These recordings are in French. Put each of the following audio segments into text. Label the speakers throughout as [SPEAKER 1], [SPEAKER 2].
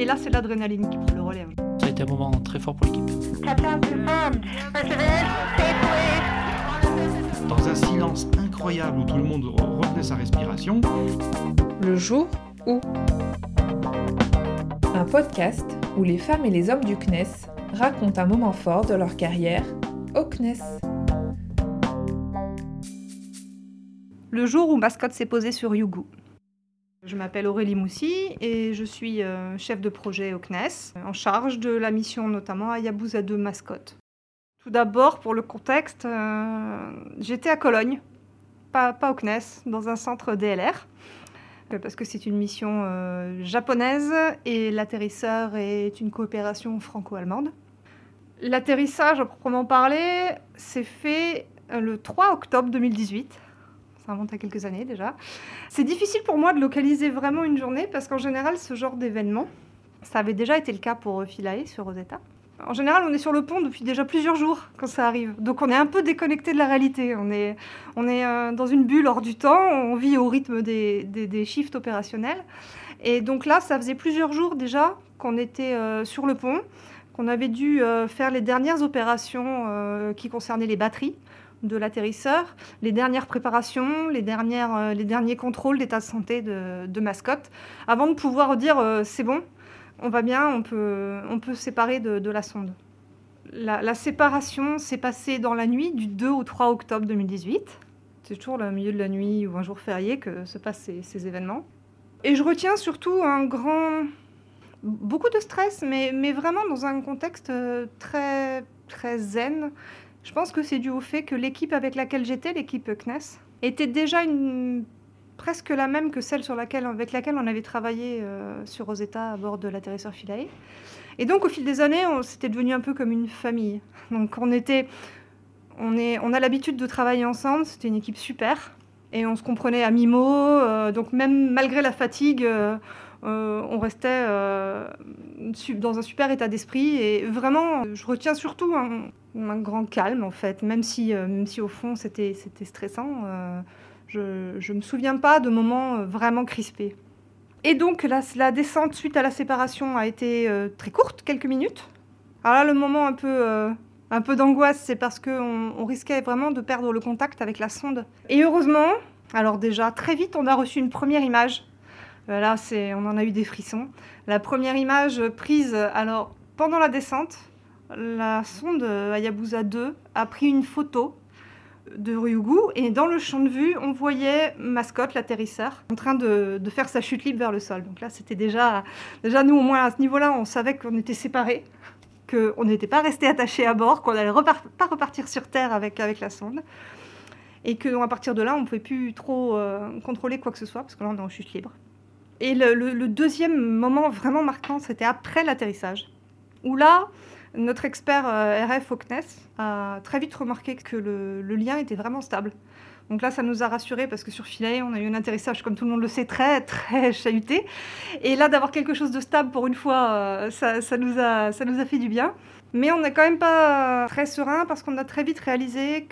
[SPEAKER 1] Et là, c'est l'adrénaline qui prend le relais. hein.
[SPEAKER 2] Ça a été un moment très fort pour l'équipe.
[SPEAKER 3] Dans un silence incroyable où tout le monde retenait sa respiration,
[SPEAKER 4] Le jour où. Un podcast où les femmes et les hommes du CNES racontent un moment fort de leur carrière au CNES.
[SPEAKER 1] Le jour où Mascotte s'est posé sur Yugu. Je m'appelle Aurélie Moussy et je suis euh, chef de projet au CNES, en charge de la mission notamment Hayabusa 2 Mascotte. Tout d'abord, pour le contexte, euh, j'étais à Cologne, pas, au CNES, dans un centre DLR, parce que c'est une mission euh, japonaise et l'atterrisseur est une coopération franco-allemande. L'atterrissage, à proprement parler, s'est fait le 3 octobre 2018. Ça remonte à quelques années déjà. C'est difficile pour moi de localiser vraiment une journée parce qu'en général, ce genre d'événement, ça avait déjà été le cas pour Philae sur Rosetta. En général, on est sur le pont depuis déjà plusieurs jours quand ça arrive. Donc on est un peu déconnecté de la réalité. On est, on est euh, dans une bulle hors du temps, on vit au rythme des, des, shifts opérationnels. Et donc là, ça faisait plusieurs jours déjà qu'on était euh, sur le pont, qu'on avait dû euh, faire les dernières opérations euh, qui concernaient les batteries de l'atterrisseur, les dernières préparations, les, dernières, euh, les derniers contrôles d'état de santé de, mascotte, avant de pouvoir dire euh, c'est bon, on va bien, on peut, on peut séparer de, la sonde. La, la séparation s'est passée dans la nuit du 2 au 3 octobre 2018. C'est toujours le milieu de la nuit ou un jour férié que se passent ces, ces événements. Et je retiens surtout un grand... beaucoup de stress, mais, mais vraiment dans un contexte euh, très, très zen. Je pense que c'est dû au fait que l'équipe avec laquelle j'étais, l'équipe CNES, était déjà presque la même que celle sur laquelle, avec laquelle on avait travaillé euh, sur Rosetta à bord de l'atterrisseur Philae. Et donc au fil des années, on- c'était devenu un peu comme une famille. Donc on était, on est, on a l'habitude de travailler ensemble. C'était une équipe super et on se comprenait à mi-mot. euh, donc même malgré la fatigue, euh, euh, on restait euh, dans un super état d'esprit. Et vraiment, je retiens surtout un, grand calme en fait, même si, euh, même si au fond c'était, stressant. je ne me souviens pas de moments vraiment crispés. Et donc la, la descente suite à la séparation a été très courte, quelques minutes. Alors là, le moment un peu, d'angoisse, c'est parce qu'on on risquait vraiment de perdre le contact avec la sonde. Et heureusement, alors déjà, très vite, on a reçu une première image. Euh, Là, on en a eu des frissons. La première image prise, alors pendant la descente, la sonde euh, Hayabusa 2 a pris une photo de Ryugu et dans le champ de vue, on voyait Mascotte, l'atterrisseur, en train de, faire sa chute libre vers le sol. Donc là, c'était déjà, déjà nous au moins à ce niveau-là, on savait qu'on était séparés, qu'on n'était pas restés attachés à bord, qu'on n'allait pas repartir sur Terre avec, avec la sonde. Et qu'à partir de là, on ne pouvait plus trop euh, contrôler quoi que ce soit, parce que là, on est en chute libre. Et le, deuxième moment vraiment marquant, c'était après l'atterrissage, où là, notre expert euh, RF au CNES a très vite remarqué que le, lien était vraiment stable. Donc là, ça nous a rassurés parce que sur Philae, on a eu un atterrissage, comme tout le monde le sait, très, très chahuté. Et là, d'avoir quelque chose de stable pour une fois, euh, ça, nous a, fait du bien. Mais on n'est quand même pas très serein parce qu'on a très vite réalisé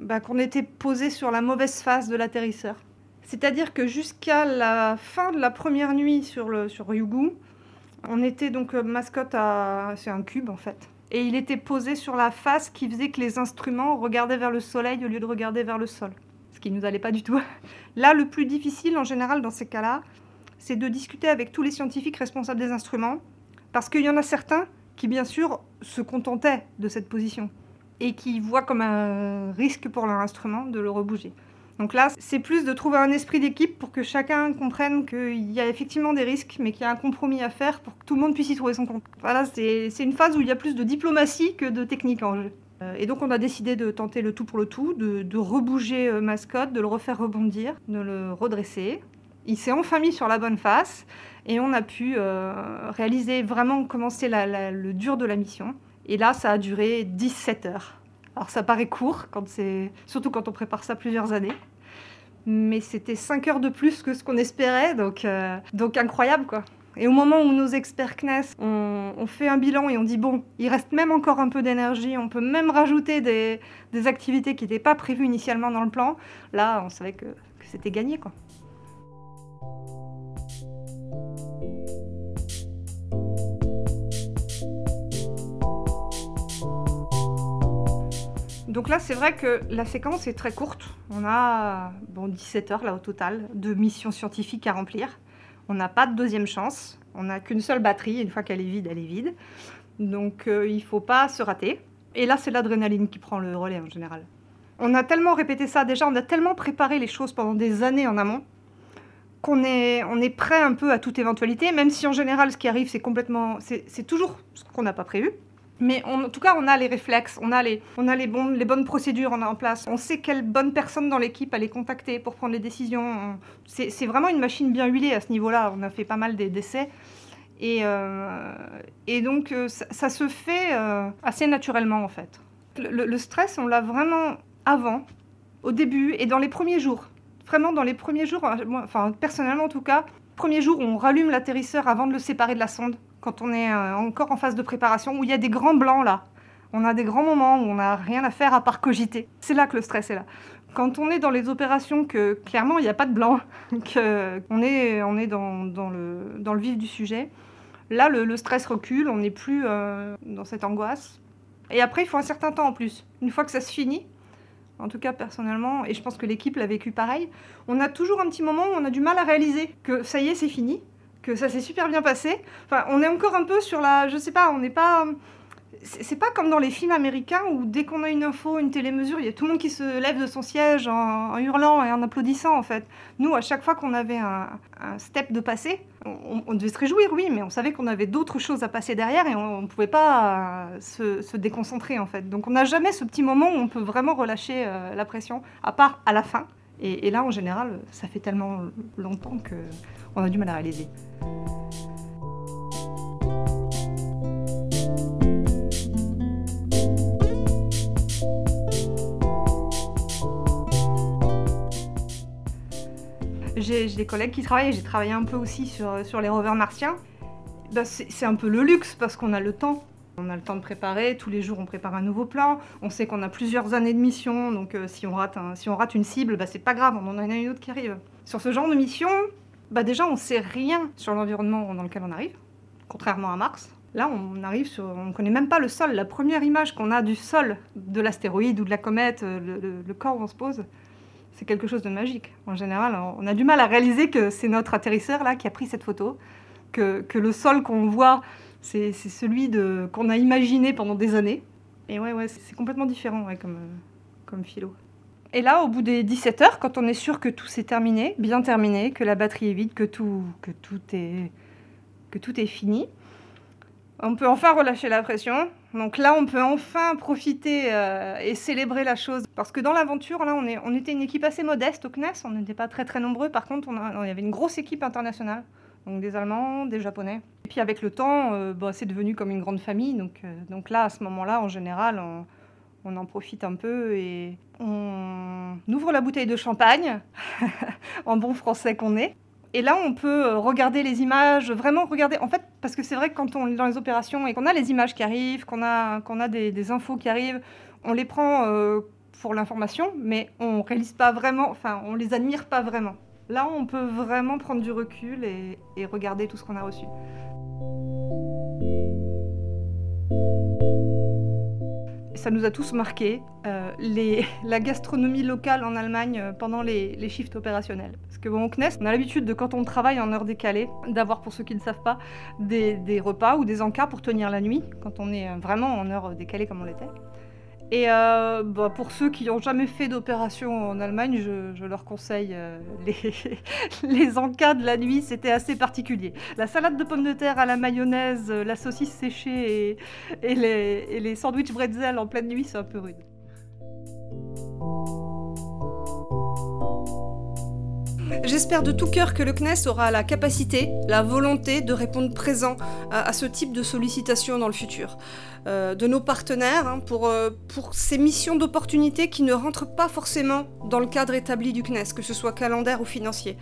[SPEAKER 1] bah, qu'on était posé sur la mauvaise face de l'atterrisseur. C'est-à-dire que jusqu'à la fin de la première nuit sur, le, sur Ryugu, on était donc euh, mascotte à. C'est un cube en fait. Et il était posé sur la face qui faisait que les instruments regardaient vers le soleil au lieu de regarder vers le sol. Ce qui ne nous allait pas du tout. Là, le plus difficile en général dans ces cas-là, c'est de discuter avec tous les scientifiques responsables des instruments. Parce qu'il y en a certains qui, bien sûr, se contentaient de cette position. Et qui voient comme un risque pour leur instrument de le rebouger. Donc là, c'est plus de trouver un esprit d'équipe pour que chacun comprenne qu'il y a effectivement des risques, mais qu'il y a un compromis à faire pour que tout le monde puisse y trouver son compte. Voilà, c'est une phase où il y a plus de diplomatie que de technique en jeu. Euh, Et donc on a décidé de tenter le tout pour le tout, de, rebouger euh, Mascotte, de le refaire rebondir, de le redresser. Il s'est enfin mis sur la bonne face et on a pu euh, réaliser vraiment commencer la- le dur de la mission. Et là, ça a duré 17 heures. Alors ça paraît court, surtout quand on prépare ça plusieurs années. Mais c'était 5 heures de plus que ce qu'on espérait, donc, euh, donc incroyable quoi. Et au moment où nos experts CNES ont, fait un bilan et on dit bon, il reste même encore un peu d'énergie, on peut même rajouter des, des activités qui n'étaient pas prévues initialement dans le plan, là on savait que, que c'était gagné quoi. Donc là, c'est vrai que la séquence est très courte. On a bon, 17 heures là au total de missions scientifiques à remplir. On n'a pas de deuxième chance. On n'a qu'une seule batterie. Une fois qu'elle est vide, elle est vide. Donc euh, il ne faut pas se rater. Et là, c'est l'adrénaline qui prend le relais en général. On a tellement répété ça déjà, on a tellement préparé les choses pendant des années en amont qu'on est, on est prêt un peu à toute éventualité, même si en général ce qui arrive c'est complètement, c'est toujours ce qu'on n'a pas prévu. Mais en tout cas, on a les réflexes, on a les, bonnes procédures en place. On sait quelle bonne personne dans l'équipe aller contacter pour prendre les décisions. C'est vraiment une machine bien huilée à ce niveau-là. On a fait pas mal d'essais. Et, euh, et donc, euh, ça, se fait euh, assez naturellement, en fait. Le, le stress, on l'a vraiment avant, au début et dans les premiers jours. Vraiment, dans les premiers jours, enfin, personnellement en tout cas, premier jour où on rallume l'atterrisseur avant de le séparer de la sonde quand on est euh, encore en phase de préparation, où il y a des grands blancs là. On a des grands moments où on n'a rien à faire à part cogiter. C'est là que le stress est là. Quand on est dans les opérations que clairement il n'y a pas de blanc, qu'on est, on est dans, dans, le, dans le vif du sujet, là le, stress recule, on n'est plus euh, dans cette angoisse. Et après, il faut un certain temps en plus. Une fois que ça se finit, en tout cas personnellement, et je pense que l'équipe l'a vécu pareil, on a toujours un petit moment où on a du mal à réaliser que ça y est, c'est fini, que ça s'est super bien passé. Enfin, on est encore un peu sur la, je sais pas, on n'est pas, c'est pas comme dans les films américains où dès qu'on a une info, une télémesure, il y a tout le monde qui se lève de son siège en, hurlant et en applaudissant en fait. Nous, à chaque fois qu'on avait un, step de passé, on, devait se réjouir, oui, mais on savait qu'on avait d'autres choses à passer derrière et on ne pouvait pas se, se, déconcentrer en fait. Donc on n'a jamais ce petit moment où on peut vraiment relâcher euh, la pression, à part à la fin. Et, là, en général, ça fait tellement longtemps qu'on a du mal à réaliser. J'ai des collègues qui travaillent, j'ai travaillé un peu aussi sur, sur les rovers martiens. Ben, c'est un peu le luxe parce qu'on a le temps. On a le temps de préparer, tous les jours on prépare un nouveau plan, on sait qu'on a plusieurs années de mission, donc euh, si, on rate si on rate une cible, bah, c'est pas grave, on en a une autre qui arrive. Sur ce genre de mission, bah, déjà on sait rien sur l'environnement dans lequel on arrive, contrairement à Mars. Là, on arrive sur, on ne connaît même pas le sol. La première image qu'on a du sol de l'astéroïde ou de la comète, euh, le, corps où on se pose, c'est quelque chose de magique. En général, on a du mal à réaliser que c'est notre atterrisseur là qui a pris cette photo, que le sol qu'on voit, c'est celui qu'on a imaginé pendant des années. Et ouais, ouais, c'est complètement différent comme, comme philo. Et là, au bout des 17 heures, quand on est sûr que tout s'est terminé, bien terminé, que la batterie est vide, que tout, que tout, est, que tout est fini, on peut enfin relâcher la pression. Donc là, on peut enfin profiter euh, et célébrer la chose. Parce que dans l'aventure, là, on, est, on était une équipe assez modeste au CNES. On n'était pas très très nombreux. Par contre, on, y avait une grosse équipe internationale. Donc des Allemands, des Japonais. Et puis avec le temps, euh, bah, c'est devenu comme une grande famille. Donc, euh, là, à ce moment-là, en général, on, en profite un peu et on ouvre la bouteille de champagne, en bon français qu'on est. Et là, on peut euh, regarder les images, vraiment regarder. En fait, parce que c'est vrai que quand on est dans les opérations et qu'on a les images qui arrivent, qu'on a, des, infos qui arrivent, on les prend pour l'information, mais on réalise pas vraiment, enfin, on les admire pas vraiment. Là, on peut vraiment prendre du recul et regarder tout ce qu'on a reçu. Ça nous a tous marqué, euh, la gastronomie locale en Allemagne euh, pendant les, shifts opérationnels. Parce que bon, au CNES, on a l'habitude de, quand on travaille en heure décalée, d'avoir, pour ceux qui ne savent pas, des, des, repas ou des encas pour tenir la nuit, quand on est euh, vraiment en heure décalée comme on l'était. Et euh, bah, pour ceux qui n'ont jamais fait d'opération en Allemagne, je, leur conseille euh, les, encas de la nuit, c'était assez particulier. La salade de pommes de terre à la mayonnaise, euh, la saucisse séchée et, les, les sandwichs bretzel en pleine nuit, c'est un peu rude. J'espère de tout cœur que le CNES aura la capacité, la volonté de répondre présent à, ce type de sollicitations dans le futur. Euh, de nos partenaires hein, pour, euh, pour ces missions d'opportunité qui ne rentrent pas forcément dans le cadre établi du CNES, que ce soit calendaire ou financier.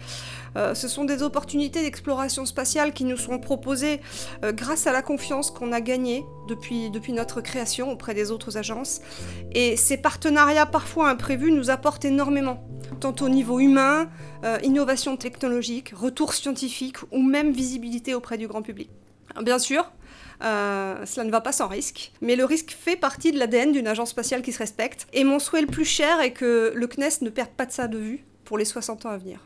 [SPEAKER 1] Euh, ce sont des opportunités d'exploration spatiale qui nous sont proposées grâce à la confiance qu'on a gagnée depuis, depuis notre création auprès des autres agences. Et ces partenariats parfois imprévus nous apportent énormément, tant au niveau humain, innovation technologique, retour scientifique ou même visibilité auprès du grand public. Bien sûr, euh, cela ne va pas sans risque, mais le risque fait partie de l'ADN d'une agence spatiale qui se respecte. Et mon souhait le plus cher est que le CNES ne perde pas de ça de vue pour les 60 ans à venir.